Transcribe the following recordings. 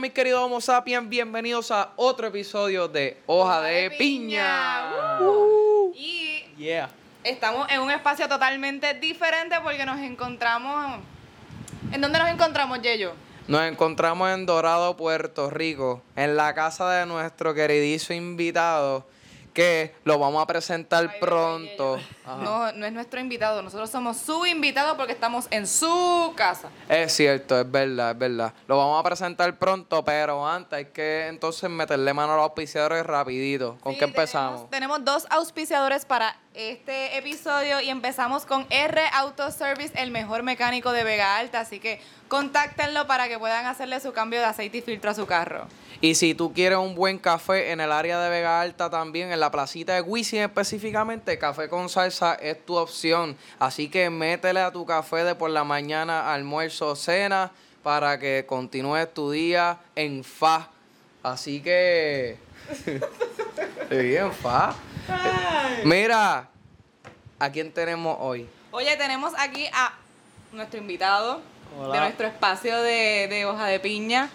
mis queridos Homo sapiens. Bienvenidos a otro episodio de Hoja de, Piña. Uh. Y Yeah. estamos en un espacio totalmente diferente porque nos encontramos. ¿En dónde nos encontramos, Yeyo? Nos encontramos en Dorado, Puerto Rico, en la casa de nuestro queridísimo invitado, que lo vamos a presentar Ay, pronto. No, no es nuestro invitado, nosotros somos su invitado porque estamos en su casa. Es cierto, es verdad, es verdad. Lo vamos a presentar pronto, pero antes hay que entonces meterle mano a los auspiciadores rapidito. ¿Con Sí, qué empezamos? Tenemos, tenemos dos auspiciadores para este episodio y empezamos con R Auto Service, el mejor mecánico de Vega Alta. Así que contáctenlo para que puedan hacerle su cambio de aceite y filtro a su carro. Y si tú quieres un buen café en el área de Vega Alta también, en la placita de Wisin específicamente, café con salsa es tu opción. Así que métele a tu café de por la mañana, almuerzo, cena, para que continúes tu día en fa. Así que... Sí, en fa. Mira, ¿a quién tenemos hoy? Oye, tenemos aquí a nuestro invitado Hola. de nuestro espacio de, de hoja de piña.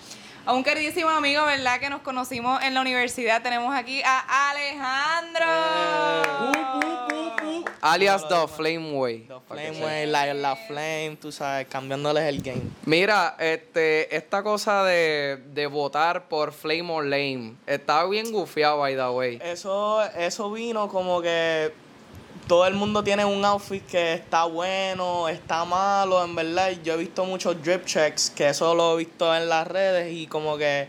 A un queridísimo amigo, ¿verdad? Que nos conocimos en la universidad. Tenemos aquí a Alejandro. Eh. Alias The Flameway. The Flame, way, la, la Flame, tú sabes, cambiándoles el game. Mira, este, esta cosa de, de votar por Flame or Lame está bien gufiado, by the way. Eso, eso vino como que todo el mundo tiene un outfit que está bueno, está malo, en verdad. Yo he visto muchos drip checks, que eso lo he visto en las redes y como que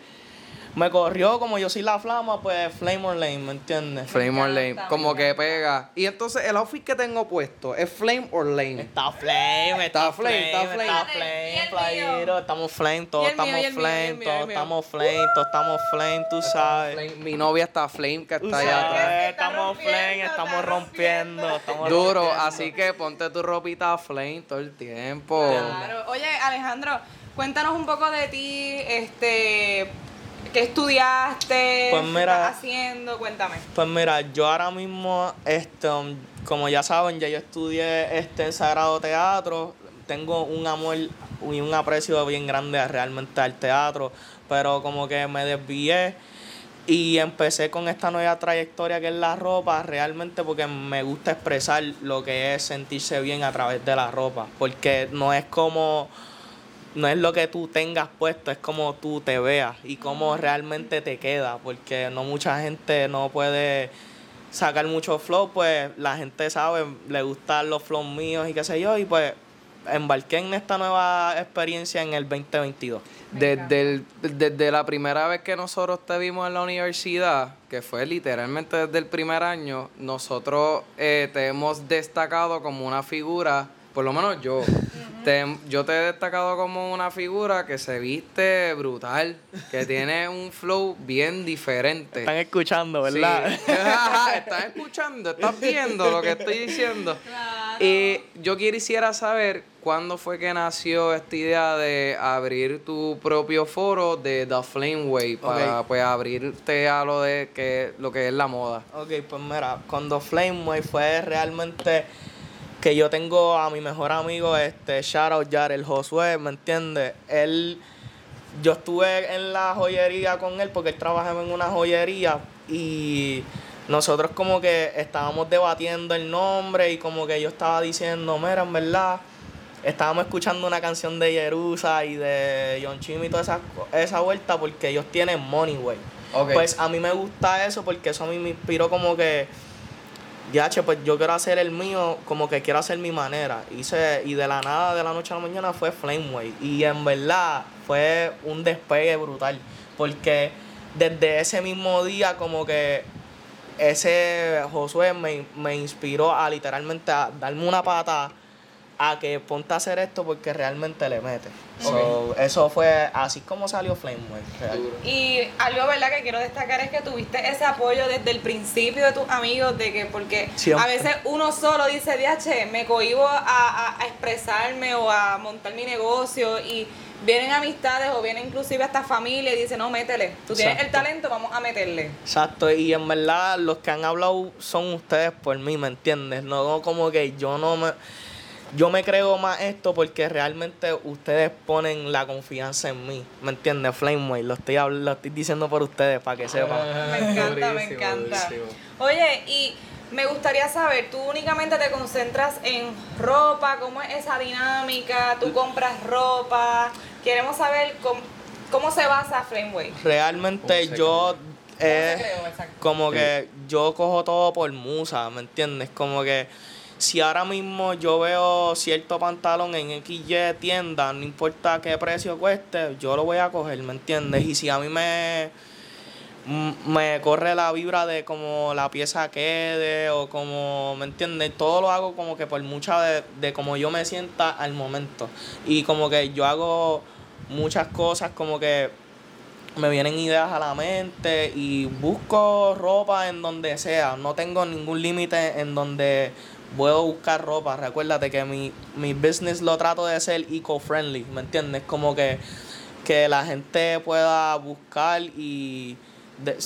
me corrió, como yo soy la flama, pues Flame or Lame, ¿me entiendes? Flame or Lame, como que pega. Y entonces el outfit que tengo puesto es Flame or Lame. Está flame, está, Está flame, flame, está flame. está ¿Y flame, playero, estamos flame, ¿Y todos estamos flame, todos estamos flame, todos estamos flame, tú sabes. Mi novia está Flame, que está allá atrás. estamos flame, estamos rompiendo, estamos Duro, así que ponte tu ropita Flame todo el tiempo. Claro. Oye, Alejandro, cuéntanos un poco de ti, este, qué estudiaste, Pues qué mira- estás haciendo, cuéntame. Pues mira, yo ahora mismo, este, um, como ya saben, ya yo estudié este en Sagrado Teatro. Tengo un amor y un aprecio bien grande realmente al teatro, pero como que me desvié y empecé con esta nueva trayectoria que es la ropa, realmente porque me gusta expresar lo que es sentirse bien a través de la ropa, porque no es como no es lo que tú tengas puesto, es como tú te veas y cómo realmente te queda, porque no mucha gente no puede sacar mucho flow, pues la gente sabe, le gustan los flows míos y qué sé yo, y pues embarqué en esta nueva experiencia en el 2022. Desde, el- desde la primera vez que nosotros te vimos en la universidad, que fue literalmente desde el primer año, nosotros eh, te hemos destacado como una figura, por lo menos yo, te- yo te he destacado como una figura que se viste brutal, que tiene un flow bien diferente. Están escuchando, Sí. ¿verdad? Ajá, estás escuchando, estás viendo lo que estoy diciendo. Y yo quisiera saber cuándo fue que nació esta idea de abrir tu propio foro de The Flame Way para pues abrirte a lo de que lo que es la moda. Ok, pues mira, cuando Flameway fue realmente que yo tengo a mi mejor amigo, este, shout out Jared Josué, ¿me entiendes? Él, yo estuve en la joyería con él porque él trabajaba en una joyería y nosotros como que estábamos debatiendo el nombre y como que yo estaba diciendo, mira, en verdad, estábamos escuchando una canción de Jerusa y de John Chimmy y toda esa, esa vuelta porque ellos tienen Money Way. Ok. Pues a mí me gusta eso porque eso a mí me inspiró como que, ya, che, pues yo quiero hacer el mío, como que quiero hacer mi manera. Hice, y de la nada, de la noche a la mañana fue Flameway. Y en verdad fue un despegue brutal. Porque desde ese mismo día como que ese Josué me, me inspiró a literalmente a darme una pata a que ponte a hacer esto porque realmente le mete. So, eso fue así como salió Flameway. real. Y algo, ¿verdad?, que quiero destacar es que tuviste ese apoyo desde el principio de tus amigos, de que, porque Siempre. a veces uno solo dice, DH, me cohibo a, a- a expresarme o a montar mi negocio y vienen amistades o vienen inclusive hasta familia y dicen, no, métele, tú tienes el talento, vamos a meterle. Exacto, y en verdad los que han hablado son ustedes por mí, ¿me entiendes? No como que yo no me... yo me creo más esto porque realmente ustedes ponen la confianza en mí, ¿me entiendes? Flameway, lo estoy, lo estoy diciendo por ustedes para que sepan. Me encanta, me encanta. durísimo. Oye, y me gustaría saber, ¿tú únicamente te concentras en ropa? ¿Cómo es esa dinámica? ¿Tú compras ropa? Queremos saber cómo, cómo se basa Frameway. Realmente ¿Cómo se yo eh? Exacto. como que yo cojo todo por musa, ¿me entiendes? Como que si ahora mismo yo veo cierto pantalón en XY tienda, no importa qué precio cueste, yo lo voy a coger, ¿me entiendes? Y si a mí me me corre la vibra de como la pieza quede o como, ¿me entiendes? Todo lo hago como que por mucha de, de como yo me sienta al momento. Y como que yo hago muchas cosas como que me vienen ideas a la mente y busco ropa en donde sea. No tengo ningún límite en donde puedo buscar ropa. Recuérdate que mi, mi business lo trato de ser eco-friendly, ¿me entiendes? Como que, que la gente pueda buscar y de-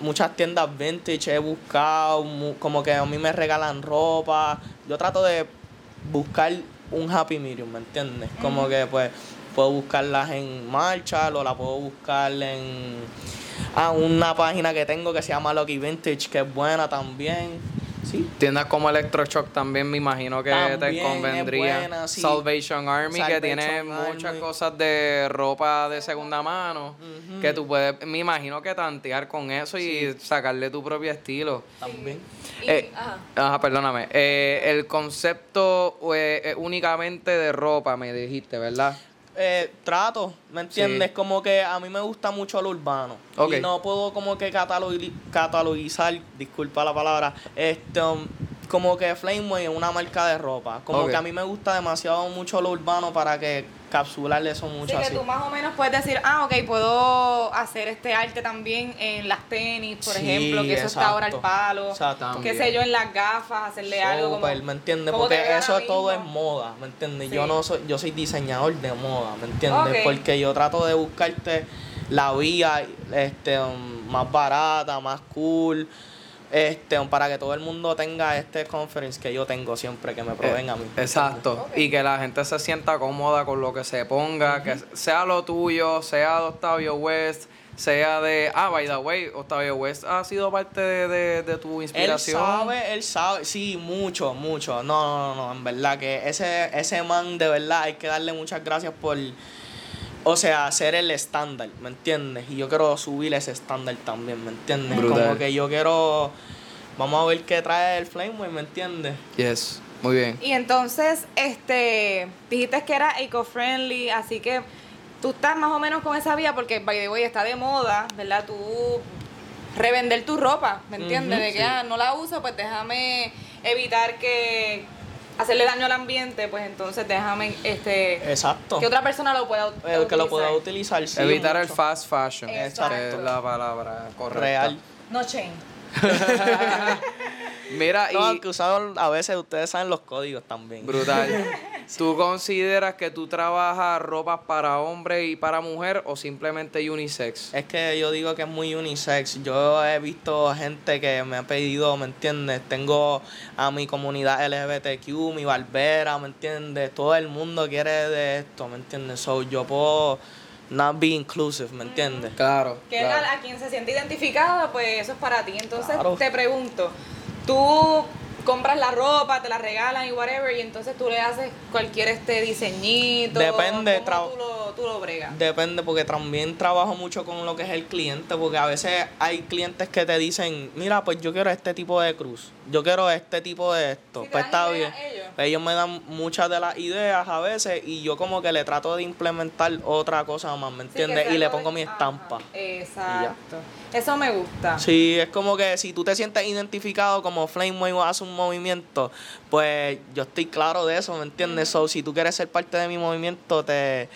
muchas tiendas vintage he buscado, como que a mí me regalan ropa. Yo trato de buscar un happy medium, ¿me entiendes? Como que pues puedo buscarlas en Marshall o la puedo buscar en ah, una página que tengo que se llama Lucky Vintage, que es buena también. Sí. Tiendas como Electroshock también me imagino que También te convendría. buena, sí. Salvation Army que tiene Army. muchas cosas de ropa de segunda mano Ujú. que tú puedes, me imagino que tantear con eso y sacarle tu propio estilo. También. Y- Eh, ajá. Ajá, perdóname. Eh, el concepto eh, únicamente de ropa, me dijiste, ¿verdad? Eh, trato, ¿me entiendes? Sí. Como que a mí me gusta mucho lo urbano. Y no puedo como que catalogizar, disculpa la palabra, este, um, como que Flameway es una marca de ropa. Como que a mí me gusta demasiado mucho lo urbano para que capsularle eso mucho Así así. que tú más o menos puedes decir, ah, ok, puedo hacer este arte también en las tenis, por Sí, ejemplo, que eso está ahora al palo. Qué sé yo, en las gafas, hacerle algo como... ¿me entiendes? Porque eso todo es moda, ¿me entiendes? Sí. Yo no soy, yo soy diseñador de moda, ¿me entiendes? Porque yo trato de buscarte la vía este más barata, más cool, este para que todo el mundo tenga este conference que yo tengo siempre que me proveen a mí. Eh, Exacto. Y que la gente se sienta cómoda con lo que se ponga, que sea lo tuyo, sea de Octavio West, sea de... Ah, by the way, Octavio West ha sido parte de, de- de tu Él inspiración. sabe, él sabe, sí, mucho, mucho. No, no, no, en verdad que ese, ese man de verdad hay que darle muchas gracias por, o sea, hacer el estándar, ¿me entiendes? Y yo quiero subir ese estándar también, ¿me entiendes? Brutal. Como que yo quiero, vamos a ver qué trae el Flameway, ¿me entiendes? Yes, muy bien. Y entonces, este, dijiste que era eco-friendly, así que tú estás más o menos con esa vía porque, by the way, está de moda, ¿verdad? Tú revender tu ropa, ¿me entiendes? De que sí. ah, no la uso, pues déjame evitar que hacerle daño al ambiente, pues entonces déjame este Exacto. que otra persona lo pueda ut- El que lo pueda utilizar. sí, Evitar el mucho. fast fashion. Exacto. que Es la palabra correcta. Real. No chain. Mira, No, y... aunque usado a veces ustedes saben los códigos también. Brutal. ¿Tú consideras que tú trabajas ropas para hombre y para mujer o simplemente unisex? Es que yo digo que es muy unisex. Yo he visto gente que me ha pedido, ¿me entiendes? Tengo a mi comunidad LGBTQ, mi barbera, ¿me entiendes? Todo el mundo quiere de esto, ¿me entiendes? So yo puedo not be inclusive, ¿me entiendes? Claro. Que claro. a, a quien se siente identificado, pues eso es para ti. Entonces Claro. te pregunto, tú compras la ropa, te la regalan y whatever, y entonces tú le haces cualquier este diseñito. Depende, ¿Cómo tra- tú lo, tú lo bregas? Depende, porque también trabajo mucho con lo que es el cliente, porque a veces hay clientes que te dicen, mira, pues yo quiero este tipo de cruz, yo quiero este tipo de esto, pues está bien. ellos. Ellos me dan muchas de las ideas a veces y yo como que le trato de implementar otra cosa más, ¿me entiendes? y le pongo de- mi ajá, estampa. Exacto. Eso me gusta. Sí, es como que si tú te sientes identificado como Flameway o haces un movimiento, pues yo estoy claro de eso, ¿me entiendes? So, si tú quieres ser parte de mi movimiento, te,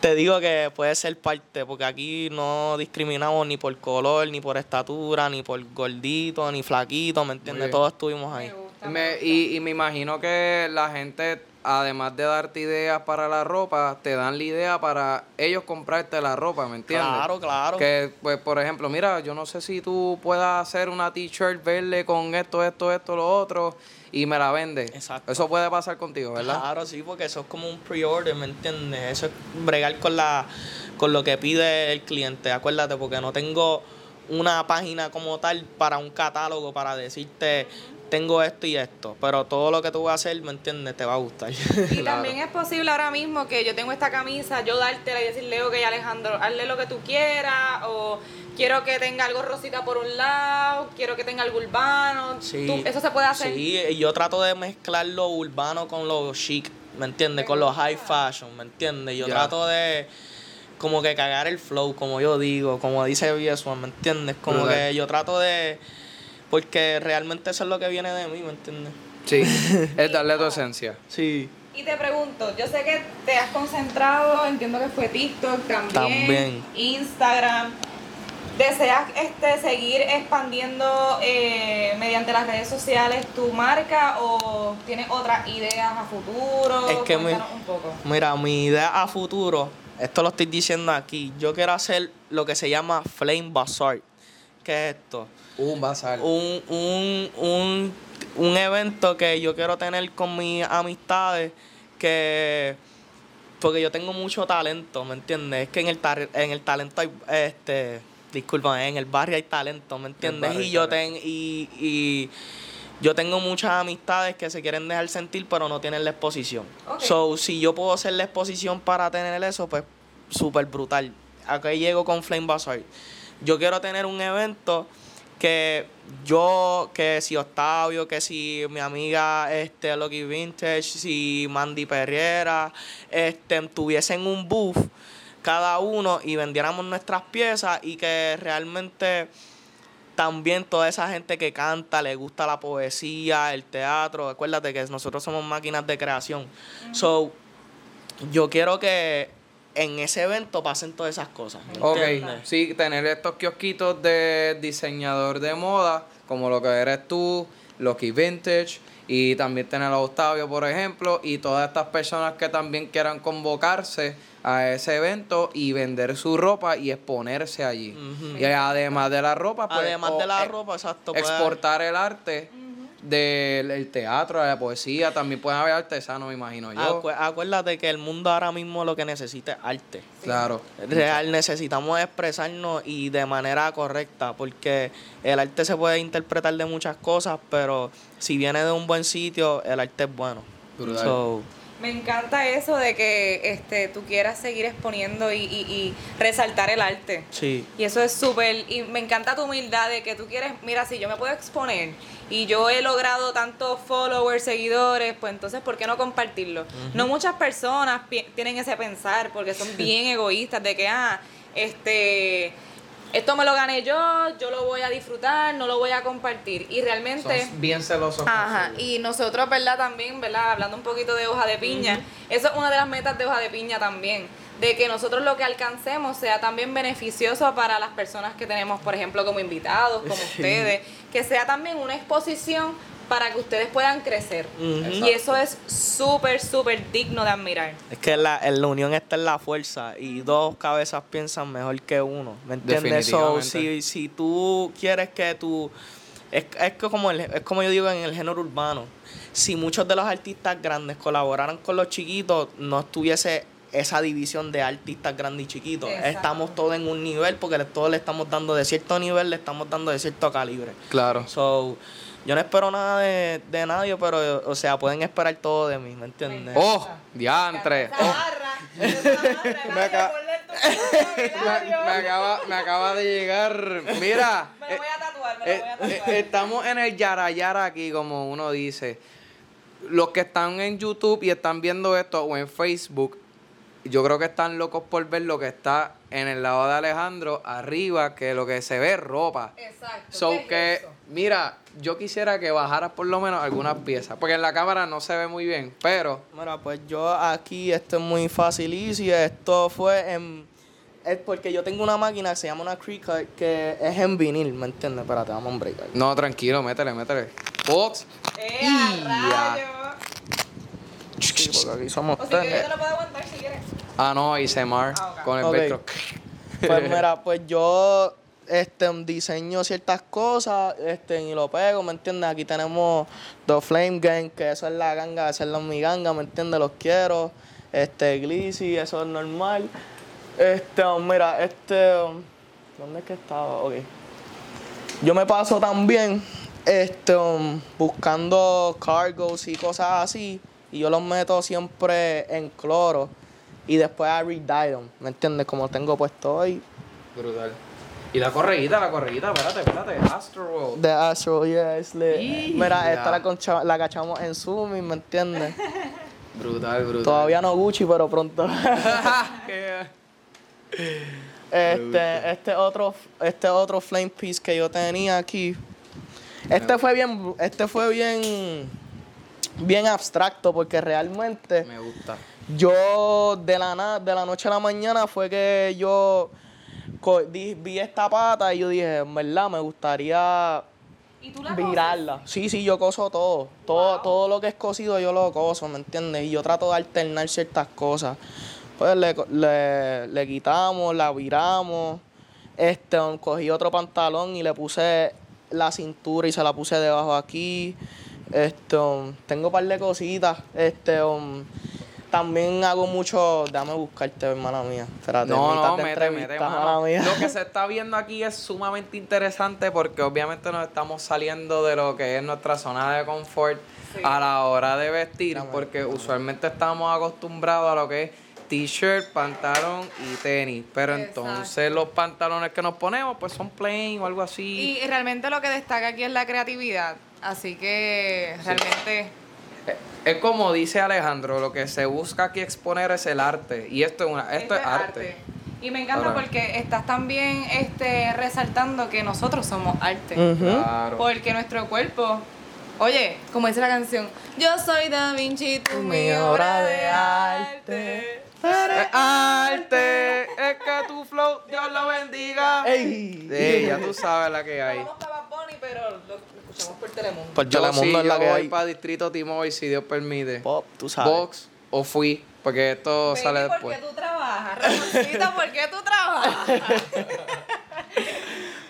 te digo que puedes ser parte, porque aquí no discriminamos ni por color, ni por estatura, ni por gordito, ni flaquito, ¿me entiendes? Todos estuvimos ahí. Me y, y me imagino que la gente, además de darte ideas para la ropa, te dan la idea para ellos comprarte la ropa, ¿me entiendes? Claro, claro. Que, pues, por ejemplo, mira, yo no sé si tú puedas hacer una t-shirt verde con esto, esto, esto, lo otro, y me la vendes. Exacto. Eso puede pasar contigo, ¿verdad? Claro, sí, porque eso es como un pre-order, ¿me entiendes? Eso es bregar con la con lo que pide el cliente, acuérdate, porque no tengo una página como tal para un catálogo para decirte tengo esto y esto, pero todo lo que tú vas a hacer, ¿me entiendes? Te va a gustar. Y también es posible ahora mismo que yo tengo esta camisa, yo dártela y decirle, ok, Alejandro, hazle lo que tú quieras, o quiero que tenga algo rosita por un lado, quiero que tenga algo urbano. Sí. Tú- eso se puede hacer. Sí, y yo trato de mezclar lo urbano con lo chic, ¿me entiendes? Con lo high fashion, ¿me entiendes? Yo trato de como que cagar el flow, como yo digo, como dice Bieswan, ¿me entiendes? Como Brutal. que yo trato de... Porque realmente eso es lo que viene de mí, ¿me entiendes? Sí, es darle tu esencia. Sí. Y te pregunto, yo sé que te has concentrado, entiendo que fue TikTok también, También. Instagram. ¿Deseas este, seguir expandiendo eh, mediante las redes sociales tu marca o tienes otras ideas a futuro? Es que Cuéntanos un poco. Mira, mi idea a futuro, esto lo estoy diciendo aquí, yo quiero hacer lo que se llama Flame Bazaar. ¿Qué es esto? Un bazar. un, un, un, un evento que yo quiero tener con mis amistades que porque yo tengo mucho talento, ¿me entiendes? Es que en el tar- en el talento hay este disculpa, en el barrio hay talento, ¿me entiendes? Y yo talento. ten, y, y yo tengo muchas amistades que se quieren dejar sentir pero no tienen la exposición. So, si yo puedo hacer la exposición para tener eso, pues súper brutal. Acá llego con Flame Bazaar. Yo quiero tener un evento que yo, que si Octavio, que si mi amiga este Lucky Vintage, si Mandy Perriera, este, tuviesen un booth cada uno y vendiéramos nuestras piezas y que realmente también toda esa gente que canta, le gusta la poesía, el teatro, acuérdate que nosotros somos máquinas de creación. So, yo quiero que en ese evento pasen todas esas cosas. ¿me Ok, entiendes? sí, tener estos kiosquitos de diseñador de moda, como lo que eres tú, Lucky Vintage, y también tener a Octavio, por ejemplo, y todas estas personas que también quieran convocarse a ese evento y vender su ropa y exponerse allí. Y además de la ropa, pues, Además de la ropa, exacto. pues, exportar el arte del el teatro, de la poesía, también pueden haber artesanos, me imagino yo. acu- acuérdate que el mundo ahora mismo lo que necesita es arte. Claro. Real, necesitamos expresarnos y de manera correcta, porque el arte se puede interpretar de muchas cosas, pero si viene de un buen sitio, el arte es bueno. Brutal. So, Me encanta eso de que este, tú quieras seguir exponiendo y, y- y resaltar el arte. sí. Y eso es súper, y me encanta tu humildad de que tú quieres, mira, si yo me puedo exponer y yo he logrado tantos followers, seguidores, pues entonces, ¿por qué no compartirlo? No muchas personas tienen ese pensar porque son bien egoístas de que, ah, este, esto me lo gané yo, yo lo voy a disfrutar, no lo voy a compartir. Y realmente... Son bien celosos. Ajá, y nosotros, ¿verdad? También, ¿verdad? Hablando un poquito de hoja de piña, eso es una de las metas de hoja de piña también, de que nosotros lo que alcancemos sea también beneficioso para las personas que tenemos, por ejemplo, como invitados, como ustedes, que sea también una exposición para que ustedes puedan crecer. Y eso es súper, súper digno de admirar. Es que la, la unión está en la fuerza y dos cabezas piensan mejor que uno. ¿Me entiendes? So, si, si tú quieres que tú... Es, es, que como el- es como yo digo en el género urbano. Si muchos de los artistas grandes colaboraran con los chiquitos, no estuviese esa división de artistas grandes y chiquitos. Exacto. Estamos todos en un nivel porque le- todos le estamos dando de cierto nivel, le estamos dando de cierto calibre. Claro. So, yo no espero nada de, de nadie, pero, o sea, pueden esperar todo de mí, ¿me entiendes? Oh, diantre. Oh, Me acaba- me, acaba, me acaba de llegar. Mira. Me lo voy a tatuar, me eh, lo voy a eh, tatuar. estamos en el yara yara aquí, como uno dice. Los que están en YouTube y están viendo esto o en Facebook, yo creo que están locos por ver lo que está en el lado de Alejandro arriba, que lo que se ve es ropa. Exacto. So ¿qué es que, eso? mira, yo quisiera que bajaras por lo menos algunas piezas, porque en la cámara no se ve muy bien, pero Mira, pues yo aquí, esto es muy fácil y esto fue en... Es porque yo tengo una máquina que se llama una Cricut que es en vinil, ¿me entiendes? Espérate, vamos a break. no, tranquilo, métele, métele. Fox, ¡Eh, a! Sí, porque aquí somos O tres. yo te lo puedo aguantar si quieres. Ah, no, hice Mar Ah, ok. con el Ok. velcro. Pues mira, pues yo este, diseño ciertas cosas este, y lo pego, ¿me entiendes? Aquí tenemos The Flame Gang, que eso es la ganga, esa es la mi ganga, ¿me entiendes? Los quiero. Este, Glissy, eso es normal. Este, mira, este. ¿Dónde es que estaba? Ok. Yo me paso también este, buscando cargos y cosas así. Y yo los meto siempre en cloro. Y después a redye them, ¿me entiendes? Como tengo puesto hoy. Brutal. Y la correguita, la correguita, espérate, espérate. Astro. De Astro, yeah, le- Y- Mira, ya. esta la, concha- la cachamos en Zoom, ¿me entiendes? Brutal, brutal. Todavía no Gucci, pero pronto. Este, este otro, este otro flame piece que yo tenía aquí. Este fue bien, este fue bien, bien abstracto porque realmente Me gusta. yo de la de la noche a la mañana fue que yo vi esta pata y yo dije, en verdad me gustaría ¿Y tú la virarla. Sí, sí, yo coso todo. Todo, Wow. todo lo que es cosido yo lo coso, ¿me entiendes? Y yo trato de alternar ciertas cosas. Pues le, le, le quitamos, la viramos. Este, cogí otro pantalón y le puse la cintura y se la puse debajo aquí. Este, tengo un par de cositas. Este, um, también hago mucho. Déjame buscarte, hermana mía. Espérate, No, no, de mete, mete, mano. mía. Lo que se está viendo aquí es sumamente interesante porque obviamente nos estamos saliendo de lo que es nuestra zona de confort Sí. a la hora de vestir, Dame, porque usualmente estamos acostumbrados a lo que es t-shirt, pantalón y tenis, pero Exacto. entonces los pantalones que nos ponemos pues son plain o algo así. Y realmente lo que destaca aquí es la creatividad. Así que realmente. Es como dice Alejandro, lo que se busca aquí exponer es el arte y esto es una esto, es arte. Y me encanta Ahora. porque estás también este, resaltando que nosotros somos arte. Claro. Porque nuestro cuerpo, oye, como dice la canción, yo soy Da Vinci, tú mi obra de arte. Es arte, es que tu flow, Dios lo bendiga. ¡Ey! Sí, ya tú sabes la que hay. Vamos para Bad Bunny, pero lo escuchamos por Telemundo. Por Yo Telemundo sí, es la yo que voy hay. para Distrito Timoy si Dios permite. Pop, tú sabes. Box o fui, porque esto Baby, sale ¿por después. qué tú trabajas? Ramoncita, ¿por qué tú trabajas?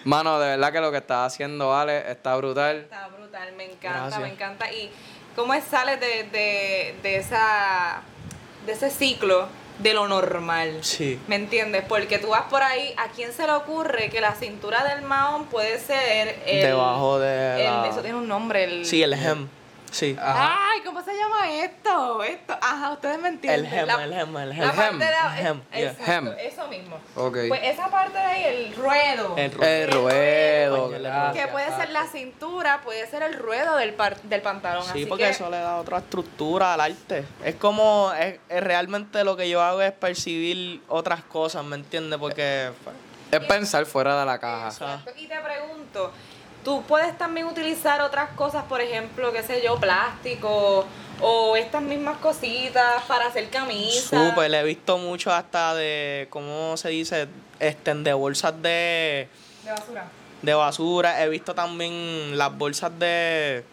Mano, de verdad que lo que está haciendo Ale está brutal. Está brutal, me encanta, Gracias. me encanta. Y cómo es- sales de, de, de esa de ese ciclo de lo normal. Sí. ¿Me entiendes? Porque tú vas por ahí, ¿a quién se le ocurre que la cintura del mahón puede ser el... Debajo de el- la- Eso tiene un nombre, el... Sí, el hem. Sí. Ajá. Ay, ¿cómo se llama esto? Esto. Ajá, ustedes me entienden. El hem, La- el hem, el la hem. El parte de la- el hem, yeah. exacto, Hem. Eso mismo. Ok. Pues esa parte de ahí, el ruedo. El El ruedo, Coño, gracias, que puede ser la cintura, puede ser el ruedo del, par- del pantalón. Sí, así porque que, eso le da otra estructura al arte. Es como, es, es realmente lo que yo hago es percibir otras cosas, ¿me entiendes? Porque pues, Es pensar fuera de la caja. Exacto. Y te pregunto, ¿tú puedes también utilizar otras cosas, por ejemplo, qué sé yo, plástico o estas mismas cositas para hacer camisas? súper, le he visto mucho hasta de, ¿cómo se dice? Este, de bolsas de, De basura. de basura. He visto también las bolsas de,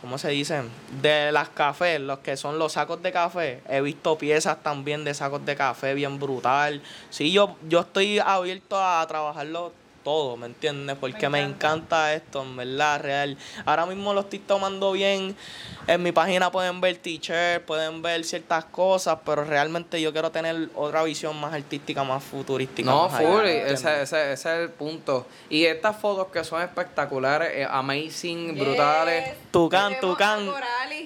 ¿cómo se dicen? De las cafés, los que son los sacos de café. He visto piezas también de sacos de café bien brutal. Sí, yo, yo estoy abierto a trabajarlo todo, ¿me entiendes? Porque me encanta. encanta esto, en verdad, real. Ahora mismo lo estoy tomando bien. En mi página pueden ver t-shirts, pueden ver ciertas cosas, pero realmente yo quiero tener otra visión más artística, más futurística. No, más allá, full, ¿me ese, ese, ese es el punto. Y estas fotos que son espectaculares, eh, amazing, brutales. Tucán, Tucán.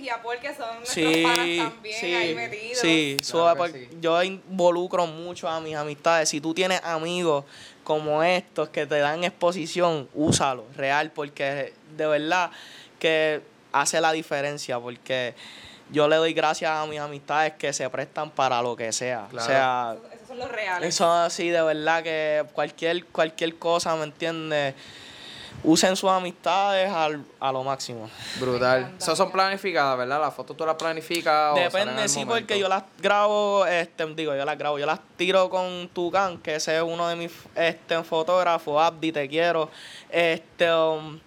Y a Paul, que son Sí, también ahí sí, metidos. sí, Claro sube que porque sí. yo involucro mucho a mis amistades. Si tú tienes amigos como estos que te dan exposición, úsalo, real, porque de verdad que hace la diferencia, porque yo le doy gracias a mis amistades que se prestan para lo que sea. Claro. O sea, Esos, esos son los reales. eso así, de verdad que cualquier, cualquier cosa, ¿me entiendes? Usen sus amistades al, a lo máximo. Brutal. Esas son planificadas, ¿verdad? Las fotos tú las planificas o Depende, sí, momento? porque yo las grabo, este, digo, yo las grabo, yo las tiro con Tucán, que ese es uno de mis este, fotógrafos, Abdi, te quiero. Este, um,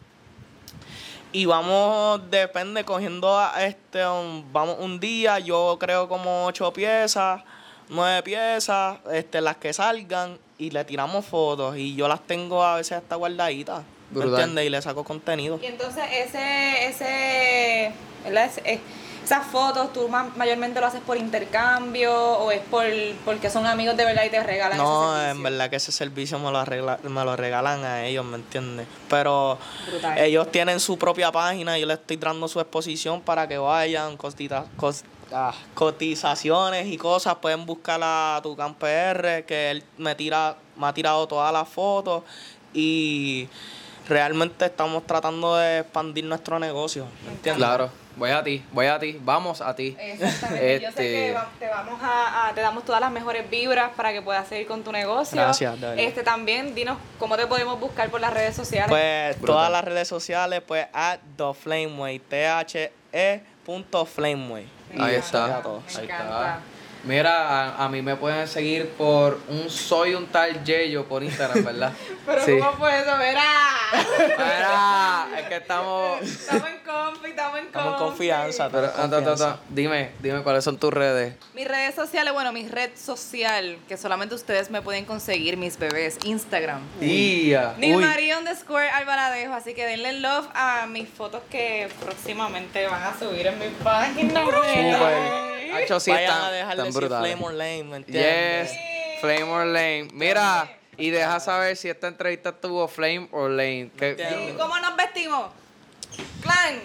Y vamos, depende, cogiendo a este, um, vamos un día, yo creo como ocho piezas, nueve piezas, este, las que salgan, y le tiramos fotos. Y yo las tengo a veces hasta guardaditas. ¿Me Brutal. entiendes? Y le saco contenido. Y entonces ese, ese, esas fotos, ¿tú ma- mayormente lo haces por intercambio o es por porque son amigos de verdad y te regalan No, ese en verdad que ese servicio me lo, arregla, me lo regalan a ellos, ¿me entiendes? Pero Brutal. ellos tienen su propia página, yo les estoy dando su exposición para que vayan, costita- cos- ah, cotizaciones y cosas, pueden buscar a Tucán PR, que él me, tira, me ha tirado todas las fotos y realmente estamos tratando de expandir nuestro negocio, ¿me entiendes? Claro, voy a ti, voy a ti, vamos a ti. Exactamente. Yo sé que Este- te vamos a, a- te damos todas las mejores vibras para que puedas seguir con tu negocio. Gracias, de verdad. Este también, dinos cómo te podemos buscar por las redes sociales. Pues Brutal. todas las redes sociales, pues at The Flameway, T-H-E punto Flameway. Me Ahí está. Ahí está. Mira, a, a mí me pueden seguir por un soy un tal Yeyo por Instagram, ¿verdad? Pero Sí. ¿cómo fue eso? Verá. Mira, es que estamos. Estamos en confi, estamos en Estamos en confi. confianza. Pero. Dime, dime cuáles son tus redes. Mis redes sociales, bueno, mi red social, que solamente ustedes me pueden conseguir, mis bebés, Instagram. Tía. Nilmarie underscore Alvaradejo, así que denle love a mis fotos que próximamente van a subir en mi página. Hacho, sí, Vayan a dejar de están decir brutales. Flame or Lane, ¿me entiendes? Yes, Flame or Lane. Mira, y deja saber si esta entrevista tuvo Flame or Lane. ¿Y cómo nos vestimos? Clan,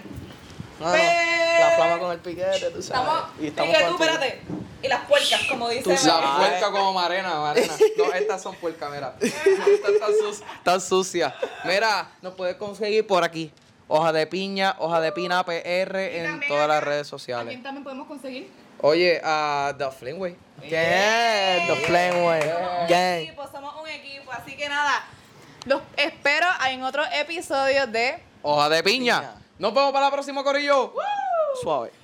No, no, Pe- la flama con el piquete, tú sabes. estamos. y Y estamos que tú, contigo. espérate. Y las puercas, como dice. Tú sabes. La puerca como Marena, Marena. No, estas son puercas, mira. Estas están, sucias. Mira, nos puedes conseguir por aquí. Hoja de piña, hoja de pina PR Y en también todas las redes ¿A sociales. quién también podemos conseguir? Oye, a The Flameway. Yeah, The Flameway. Somos un Gang. equipo, somos un equipo. Así que nada, los espero en otro episodio de. Hoja de piña. Piña. Nos vemos para la próxima, Corillo. Suave.